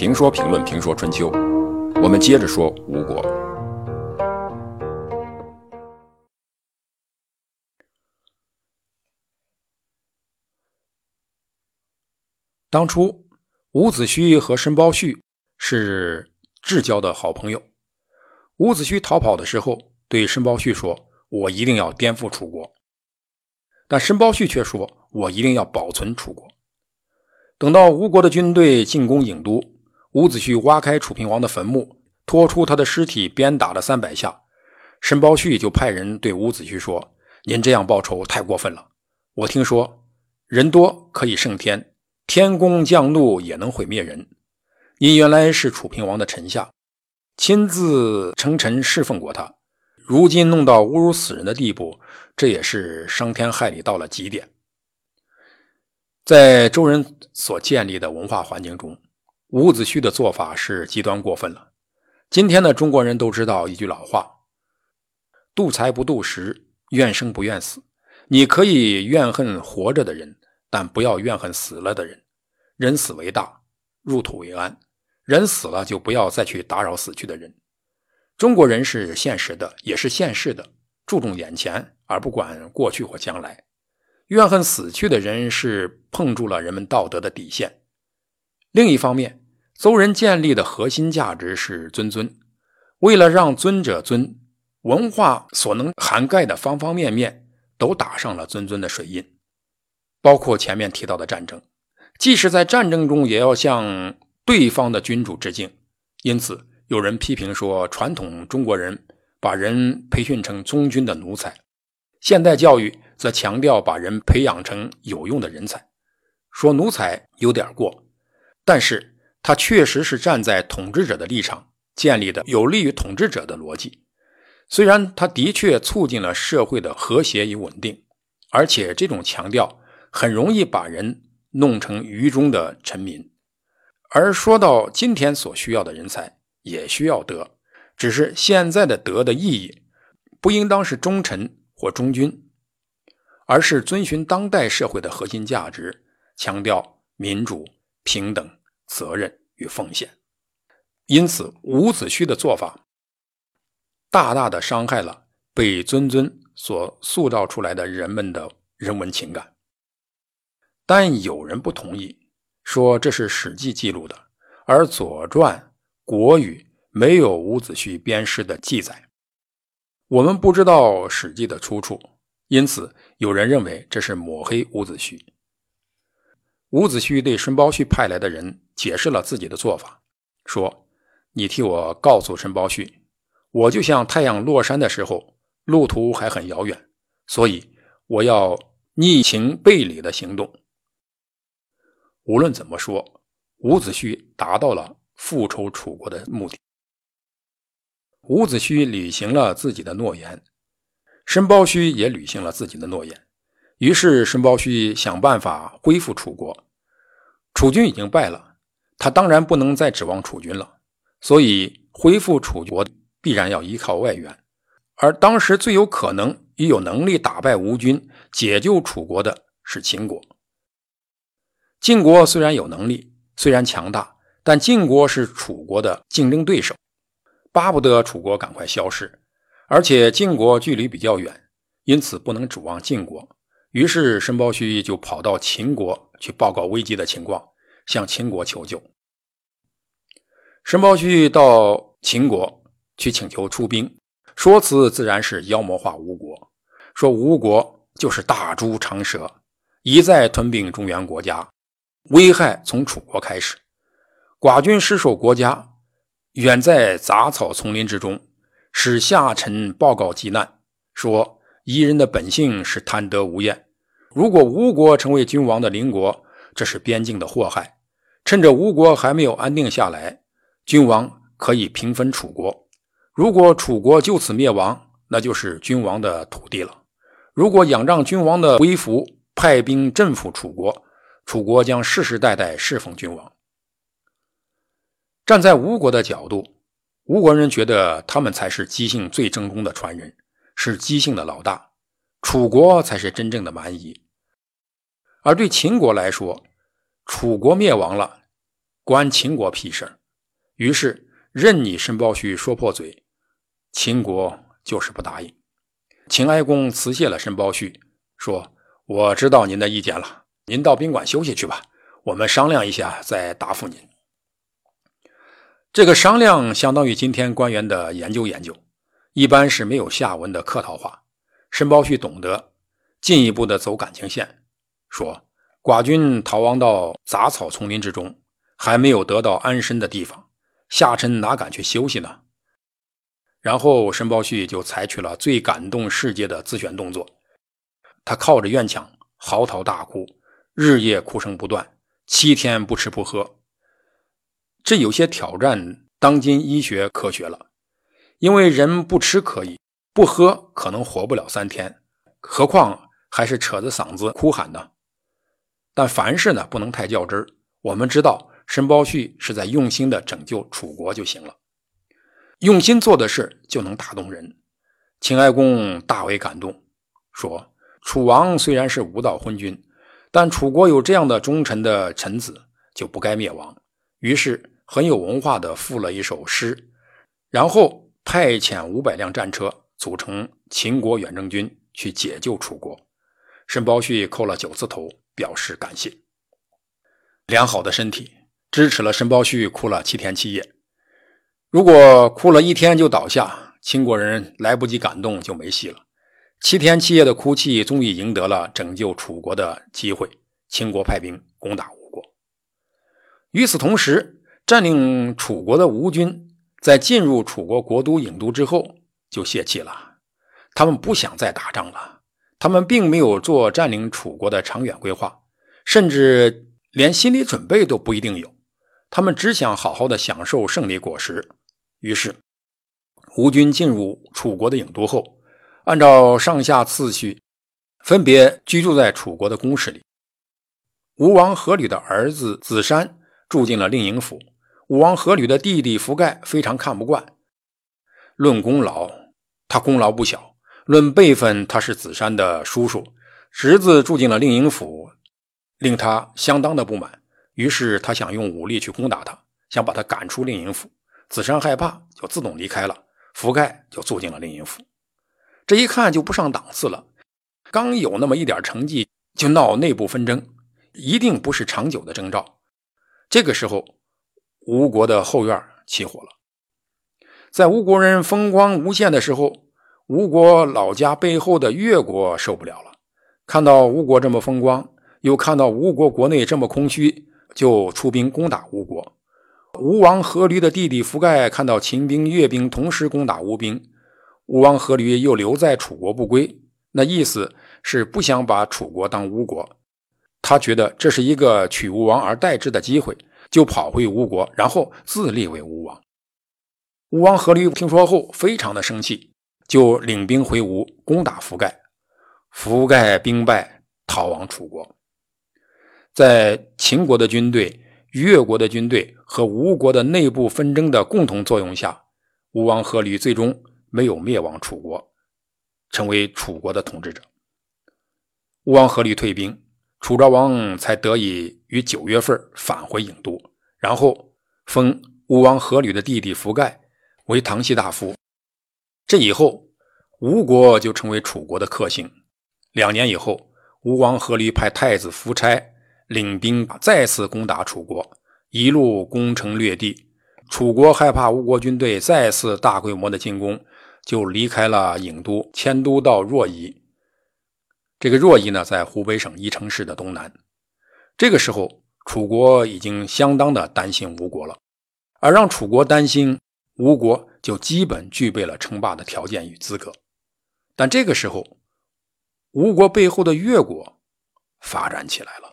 评说评论评说春秋，我们接着说吴国。当初伍子胥和申包胥是至交的好朋友。伍子胥逃跑的时候，对申包胥说：“我一定要颠覆楚国。”但申包胥却说：“我一定要保存楚国。”等到吴国的军队进攻郢都，伍子胥挖开楚平王的坟墓，拖出他的尸体，鞭打了三百下。申包胥就派人对伍子胥说：“您这样报仇太过分了。我听说人多可以胜天，天公降怒也能毁灭人。您原来是楚平王的臣下，亲自称臣侍奉过他，如今弄到侮辱死人的地步，这也是伤天害理到了极点。”在周人所建立的文化环境中，伍子胥的做法是极端过分了。今天的中国人都知道一句老话：“度财不度时，怨生不怨死。”你可以怨恨活着的人，但不要怨恨死了的人。人死为大，入土为安。人死了就不要再去打扰死去的人。中国人是现实的，也是现世的，注重眼前，而不管过去或将来。怨恨死去的人是碰触了人们道德的底线。另一方面，邹人建立的核心价值是尊尊。为了让尊者尊，文化所能涵盖的方方面面都打上了尊尊的水印，包括前面提到的战争，即使在战争中也要向对方的君主致敬。因此，有人批评说，传统中国人把人培训成忠君的奴才，现代教育。则强调把人培养成有用的人才，说奴才有点过，但是他确实是站在统治者的立场建立的有利于统治者的逻辑。虽然他的确促进了社会的和谐与稳定，而且这种强调很容易把人弄成愚忠的臣民。而说到今天所需要的人才，也需要德，只是现在的德的意义，不应当是忠臣或忠君。而是遵循当代社会的核心价值，强调民主、平等、责任与奉献。因此，伍子胥的做法大大的伤害了被尊尊所塑造出来的人们的人文情感。但有人不同意，说这是《史记》记录的，而《左传》《国语》没有伍子胥鞭尸的记载。我们不知道《史记》的出处。因此，有人认为这是抹黑伍子胥。伍子胥对申包胥派来的人解释了自己的做法，说：“你替我告诉申包胥，我就像太阳落山的时候，路途还很遥远，所以我要逆情背理的行动。”无论怎么说，伍子胥达到了复仇楚国的目的。伍子胥履行了自己的诺言。申包胥也履行了自己的诺言，于是申包胥想办法恢复楚国。楚军已经败了，他当然不能再指望楚军了，所以恢复楚国必然要依靠外援。而当时最有可能也有能力打败吴军、解救楚国的是秦国。晋国虽然有能力，虽然强大，但晋国是楚国的竞争对手，巴不得楚国赶快消失。而且晋国距离比较远，因此不能指望晋国。于是申包胥就跑到秦国去报告危机的情况，向秦国求救。申包胥到秦国去请求出兵，说辞自然是妖魔化吴国，说吴国就是大猪长蛇，一再吞并中原国家，危害从楚国开始。寡君失守国家，远在杂草丛林之中。使下臣报告急难，说夷人的本性是贪得无厌。如果吴国成为君王的邻国，这是边境的祸害。趁着吴国还没有安定下来，君王可以平分楚国。如果楚国就此灭亡，那就是君王的土地了。如果仰仗君王的威服，派兵镇抚楚国，楚国将世世代代侍奉君王。站在吴国的角度。吴国人觉得他们才是姬姓最正宗的传人，是姬姓的老大，楚国才是真正的蛮夷。而对秦国来说，楚国灭亡了，关秦国屁事于是任你申包胥说破嘴，秦国就是不答应。秦哀公辞谢了申包胥，说：“我知道您的意见了，您到宾馆休息去吧，我们商量一下再答复您。”这个商量相当于今天官员的研究研究，一般是没有下文的客套话。申包胥懂得进一步的走感情线，说：“寡君逃亡到杂草丛林之中，还没有得到安身的地方，下臣哪敢去休息呢？”然后申包胥就采取了最感动世界的自选动作，他靠着院墙嚎啕大哭，日夜哭声不断，七天不吃不喝。这有些挑战当今医学科学了，因为人不吃可以，不喝可能活不了三天，何况还是扯着嗓子哭喊呢？但凡事呢不能太较真儿。我们知道申包胥是在用心的拯救楚国就行了，用心做的事就能打动人。秦哀公大为感动，说：“楚王虽然是无道昏君，但楚国有这样的忠臣的臣子，就不该灭亡。”于是很有文化的赋了一首诗，然后派遣五百辆战车组成秦国远征军去解救楚国。申包胥叩了九次头，表示感谢。良好的身体支持了申包胥哭了七天七夜。如果哭了一天就倒下，秦国人来不及感动就没戏了。七天七夜的哭泣终于赢得了拯救楚国的机会。秦国派兵攻打吴国。与此同时，占领楚国的吴军在进入楚国国都郢都之后就泄气了。他们不想再打仗了，他们并没有做占领楚国的长远规划，甚至连心理准备都不一定有。他们只想好好的享受胜利果实。于是，吴军进入楚国的郢都后，按照上下次序，分别居住在楚国的宫室里。吴王阖闾的儿子子山。住进了令尹府，吴王阖闾的弟弟福盖非常看不惯。论功劳，他功劳不小；论辈分，他是子山的叔叔。侄子住进了令尹府，令他相当的不满。于是他想用武力去攻打他，想把他赶出令尹府。子山害怕，就自动离开了。福盖就住进了令尹府。这一看就不上档次了，刚有那么一点成绩，就闹内部纷争，一定不是长久的征兆。这个时候，吴国的后院起火了。在吴国人风光无限的时候，吴国老家背后的越国受不了了。看到吴国这么风光，又看到吴国国内这么空虚，就出兵攻打吴国。吴王阖闾的弟弟福盖看到秦兵、越兵同时攻打吴兵，吴王阖闾又留在楚国不归，那意思是不想把楚国当吴国。他觉得这是一个取吴王而代之的机会，就跑回吴国，然后自立为吴王。吴王阖闾听说后非常的生气，就领兵回吴攻打福盖。福盖兵败，逃亡楚国。在秦国的军队、越国的军队和吴国的内部纷争的共同作用下，吴王阖闾最终没有灭亡楚国，成为楚国的统治者。吴王阖闾退兵。楚昭王才得以于九月份返回郢都，然后封吴王阖闾的弟弟福盖为唐西大夫。这以后，吴国就成为楚国的克星。两年以后，吴王阖闾派太子夫差领兵再次攻打楚国，一路攻城略地。楚国害怕吴国军队再次大规模的进攻，就离开了郢都，迁都到若夷。这个若夷呢，在湖北省宜城市的东南。这个时候，楚国已经相当的担心吴国了，而让楚国担心，吴国就基本具备了称霸的条件与资格。但这个时候，吴国背后的越国发展起来了。